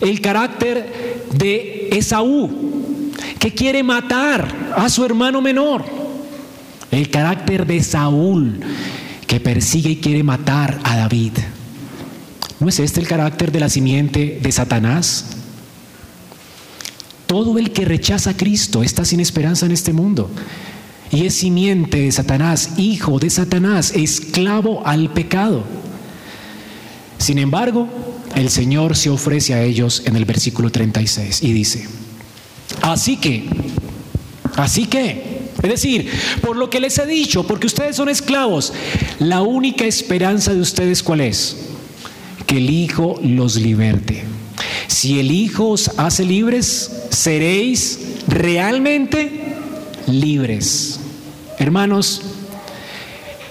El carácter de Esaú, que quiere matar a su hermano menor. El carácter de Saúl, que persigue y quiere matar a David. ¿No es este el carácter de la simiente de Satanás? Todo el que rechaza a Cristo está sin esperanza en este mundo. Y es simiente de Satanás, hijo de Satanás, esclavo al pecado. Sin embargo, el Señor se ofrece a ellos en el versículo 36 y dice, así que, así que, es decir, por lo que les he dicho, porque ustedes son esclavos, la única esperanza de ustedes cuál es? El Hijo los liberte. Si el Hijo os hace libres, seréis realmente libres. Hermanos,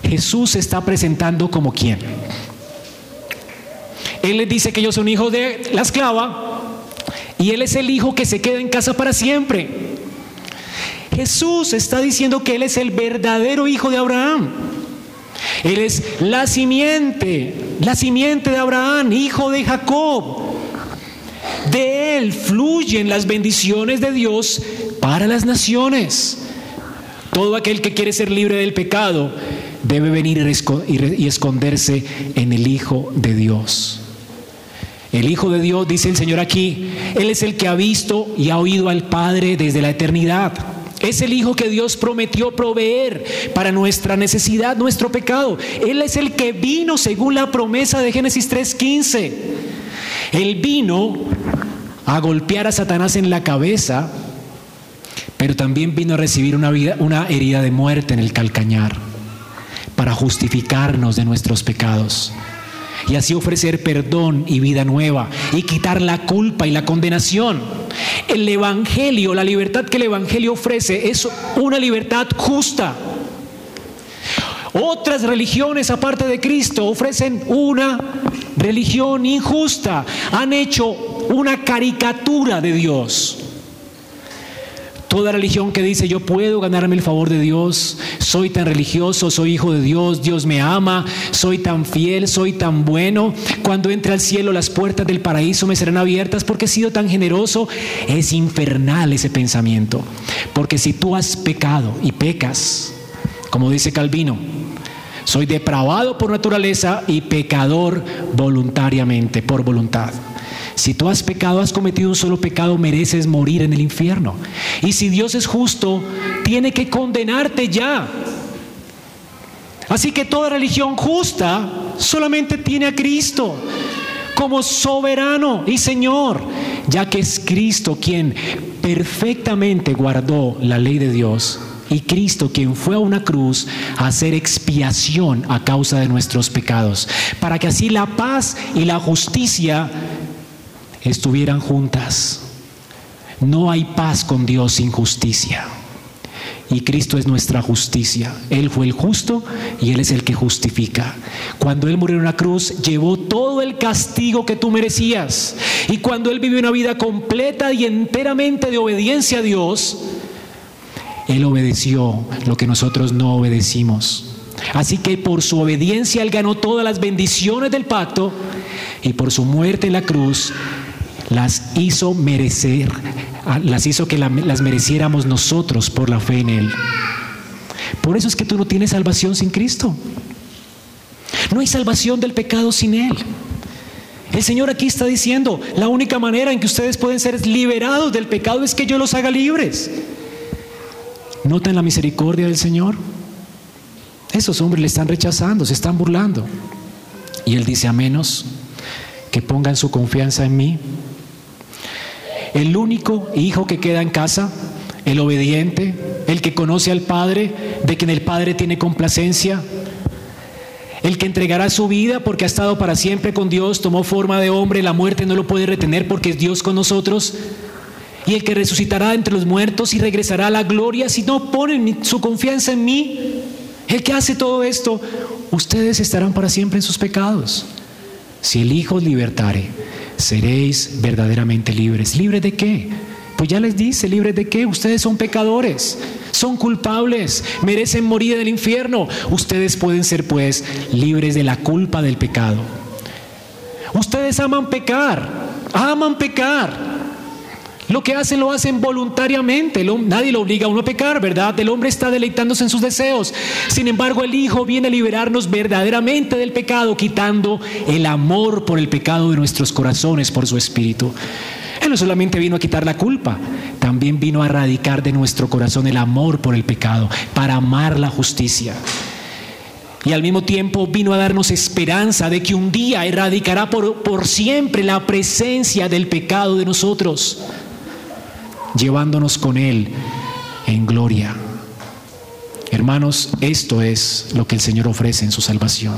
Jesús se está presentando como quien. Él les dice que yo soy un hijo de la esclava y Él es el hijo que se queda en casa para siempre. Jesús está diciendo que Él es el verdadero hijo de Abraham. Él es la simiente, la simiente de Abraham, hijo de Jacob. De Él fluyen las bendiciones de Dios para las naciones. Todo aquel que quiere ser libre del pecado debe venir y esconderse en el Hijo de Dios. El Hijo de Dios, dice el Señor aquí, Él es el que ha visto y ha oído al Padre desde la eternidad. Es el Hijo que Dios prometió proveer para nuestra necesidad, nuestro pecado. Él es el que vino según la promesa de Génesis 3:15. Él vino a golpear a Satanás en la cabeza, pero también vino a recibir una, vida, una herida de muerte en el calcañar para justificarnos de nuestros pecados y así ofrecer perdón y vida nueva y quitar la culpa y la condenación. El Evangelio, la libertad que el Evangelio ofrece es una libertad justa. Otras religiones aparte de Cristo ofrecen una religión injusta. Han hecho una caricatura de Dios. Toda religión que dice yo puedo ganarme el favor de Dios, soy tan religioso, soy hijo de Dios, Dios me ama, soy tan fiel, soy tan bueno, cuando entre al cielo las puertas del paraíso me serán abiertas porque he sido tan generoso, es infernal ese pensamiento. Porque si tú has pecado y pecas, como dice Calvino, soy depravado por naturaleza y pecador voluntariamente, por voluntad. Si tú has pecado, has cometido un solo pecado, mereces morir en el infierno. Y si Dios es justo, tiene que condenarte ya. Así que toda religión justa solamente tiene a Cristo como soberano y Señor, ya que es Cristo quien perfectamente guardó la ley de Dios y Cristo quien fue a una cruz a hacer expiación a causa de nuestros pecados, para que así la paz y la justicia estuvieran juntas. No hay paz con Dios sin justicia. Y Cristo es nuestra justicia. Él fue el justo y Él es el que justifica. Cuando Él murió en una cruz, llevó todo el castigo que tú merecías. Y cuando Él vivió una vida completa y enteramente de obediencia a Dios, Él obedeció lo que nosotros no obedecimos. Así que por su obediencia Él ganó todas las bendiciones del pacto y por su muerte en la cruz las hizo merecer, las hizo que las mereciéramos nosotros por la fe en Él. Por eso es que tú no tienes salvación sin Cristo. No hay salvación del pecado sin Él. El Señor aquí está diciendo, la única manera en que ustedes pueden ser liberados del pecado es que yo los haga libres. ¿Notan la misericordia del Señor? Esos hombres le están rechazando, se están burlando. Y Él dice, a menos que pongan su confianza en mí. El único hijo que queda en casa, el obediente, el que conoce al Padre, de quien el Padre tiene complacencia, el que entregará su vida porque ha estado para siempre con Dios, tomó forma de hombre, la muerte no lo puede retener porque es Dios con nosotros. Y el que resucitará entre los muertos y regresará a la gloria si no ponen su confianza en mí. El que hace todo esto, ustedes estarán para siempre en sus pecados. Si el Hijo libertare, seréis verdaderamente libres. ¿Libres de qué? Pues ya les dice, libres de qué? Ustedes son pecadores, son culpables, merecen morir en el infierno. Ustedes pueden ser pues libres de la culpa del pecado. Ustedes aman pecar, aman pecar. Lo que hacen lo hacen voluntariamente. Nadie lo obliga a uno a pecar, ¿verdad? El hombre está deleitándose en sus deseos. Sin embargo, el Hijo viene a liberarnos verdaderamente del pecado, quitando el amor por el pecado de nuestros corazones por su Espíritu. Él no solamente vino a quitar la culpa, también vino a erradicar de nuestro corazón el amor por el pecado, para amar la justicia. Y al mismo tiempo vino a darnos esperanza de que un día erradicará por, por siempre la presencia del pecado de nosotros llevándonos con Él en gloria. Hermanos, esto es lo que el Señor ofrece en su salvación.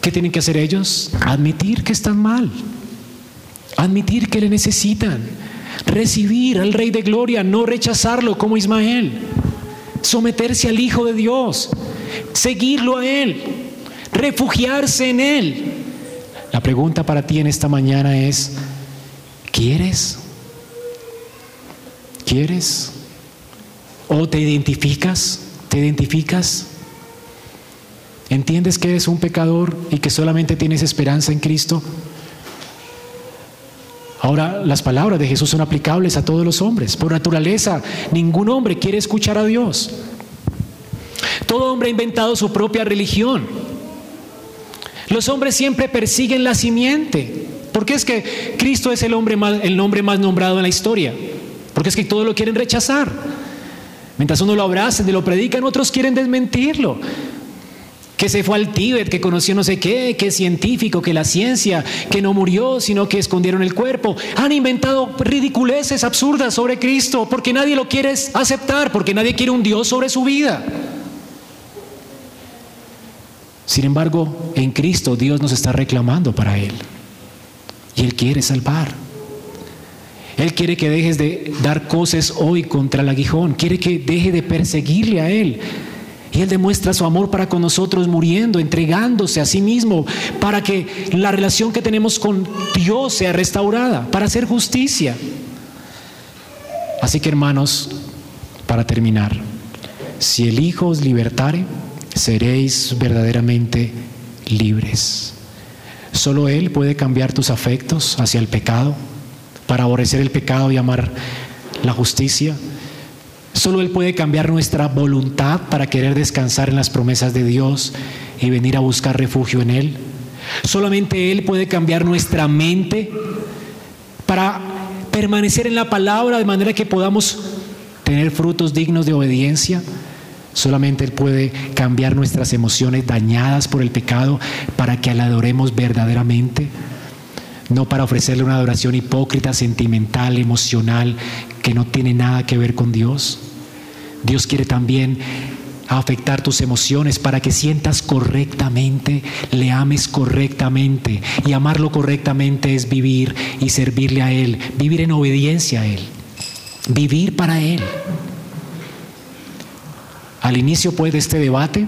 ¿Qué tienen que hacer ellos? Admitir que están mal, admitir que le necesitan, recibir al Rey de Gloria, no rechazarlo como Ismael, someterse al Hijo de Dios, seguirlo a Él, refugiarse en Él. La pregunta para ti en esta mañana es, ¿quieres? ¿Quieres? ¿O te identificas? ¿Te identificas? ¿Entiendes que eres un pecador y que solamente tienes esperanza en Cristo? Ahora, las palabras de Jesús son aplicables a todos los hombres. Por naturaleza, ningún hombre quiere escuchar a Dios. Todo hombre ha inventado su propia religión. Los hombres siempre persiguen la simiente. Porque es que Cristo es el, hombre más, el nombre más nombrado en la historia. Porque es que todos lo quieren rechazar. Mientras uno lo abraza y lo predican, otros quieren desmentirlo. Que se fue al Tíbet, que conoció no sé qué, que es científico, que la ciencia, que no murió, sino que escondieron el cuerpo. Han inventado ridiculeces absurdas sobre Cristo, porque nadie lo quiere aceptar, porque nadie quiere un Dios sobre su vida. Sin embargo, en Cristo Dios nos está reclamando para Él. Y Él quiere salvar. Él quiere que dejes de dar cosas hoy contra el aguijón. Quiere que deje de perseguirle a Él. Y Él demuestra su amor para con nosotros muriendo, entregándose a sí mismo, para que la relación que tenemos con Dios sea restaurada, para hacer justicia. Así que hermanos, para terminar, si el Hijo os libertare, seréis verdaderamente libres. Solo Él puede cambiar tus afectos hacia el pecado para aborrecer el pecado y amar la justicia. Solo Él puede cambiar nuestra voluntad para querer descansar en las promesas de Dios y venir a buscar refugio en Él. Solamente Él puede cambiar nuestra mente para permanecer en la palabra de manera que podamos tener frutos dignos de obediencia. Solamente Él puede cambiar nuestras emociones dañadas por el pecado para que le adoremos verdaderamente no para ofrecerle una adoración hipócrita, sentimental, emocional, que no tiene nada que ver con Dios. Dios quiere también afectar tus emociones para que sientas correctamente, le ames correctamente. Y amarlo correctamente es vivir y servirle a Él, vivir en obediencia a Él, vivir para Él. Al inicio pues de este debate,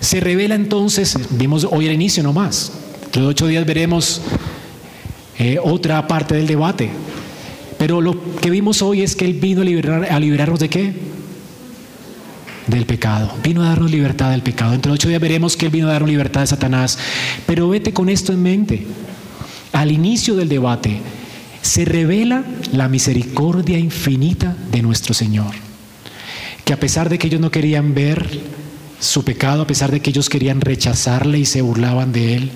se revela entonces, vimos hoy el inicio nomás, De ocho días veremos eh, otra parte del debate. Pero lo que vimos hoy es que Él vino a, liberar, a liberarnos de qué? Del pecado. Vino a darnos libertad del pecado. Dentro de ocho días veremos que Él vino a darnos libertad de Satanás. Pero vete con esto en mente. al inicio del debate, se revela la misericordia infinita de nuestro Señor. Que a pesar de que ellos no querían ver su pecado, a pesar de que ellos querían rechazarle y se burlaban de él,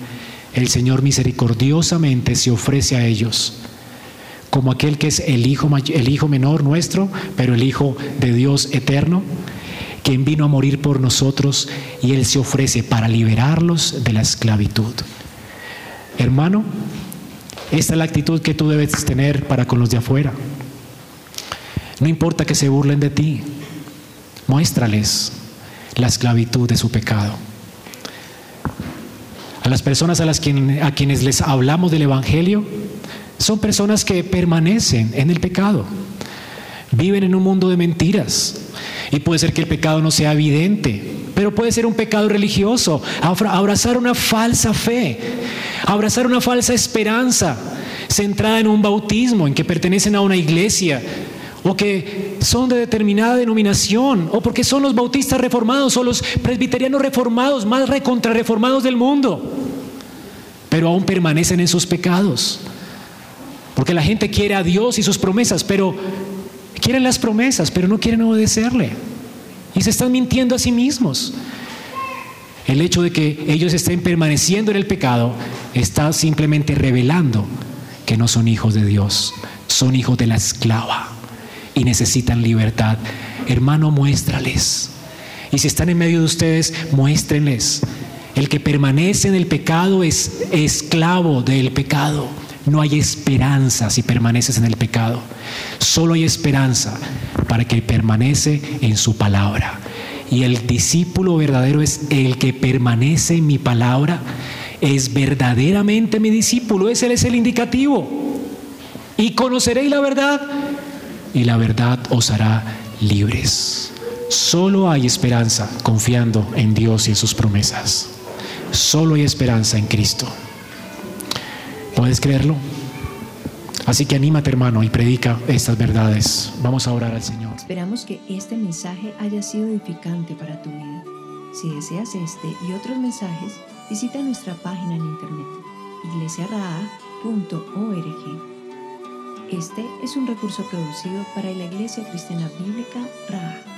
el Señor misericordiosamente se ofrece a ellos como aquel que es el hijo, el hijo menor nuestro, pero el Hijo de Dios eterno, quien vino a morir por nosotros y Él se ofrece para liberarlos de la esclavitud. Hermano, esta es la actitud que tú debes tener para con los de afuera. No importa que se burlen de ti, muéstrales la esclavitud de su pecado. Las personas a, las a quienes les hablamos del Evangelio, son personas que permanecen en el pecado, viven en un mundo de mentiras. Y puede ser que el pecado no sea evidente, pero puede ser un pecado religioso, abrazar una falsa fe, abrazar una falsa esperanza centrada en un bautismo, en que pertenecen a una iglesia, o que son de determinada denominación, o porque son los bautistas reformados o los presbiterianos reformados, más recontrarreformados del mundo, pero aún permanecen en sus pecados. Porque la gente quiere a Dios y sus promesas, pero quieren las promesas, pero no quieren obedecerle. Y se están mintiendo a sí mismos. El hecho de que ellos estén permaneciendo en el pecado está simplemente revelando que no son hijos de Dios, son hijos de la esclava y necesitan libertad. Hermano, muéstrales. Y si están en medio de ustedes, muéstrenles. El que permanece en el pecado es esclavo del pecado. No hay esperanza si permaneces en el pecado. Solo hay esperanza para que permanece en su palabra. Y el discípulo verdadero es el que permanece en mi palabra, es verdaderamente mi discípulo. Ese es el indicativo. Y conoceréis la verdad y la verdad os hará libres. Solo hay esperanza confiando en Dios y en sus promesas. Solo hay esperanza en Cristo. ¿Puedes creerlo? Así que anímate hermano y predica estas verdades. Vamos a orar al Señor. Esperamos que este mensaje haya sido edificante para tu vida. Si deseas este y otros mensajes, visita nuestra página en internet iglesiaraa.org. Este es un recurso producido para la Iglesia Cristiana Bíblica Raha.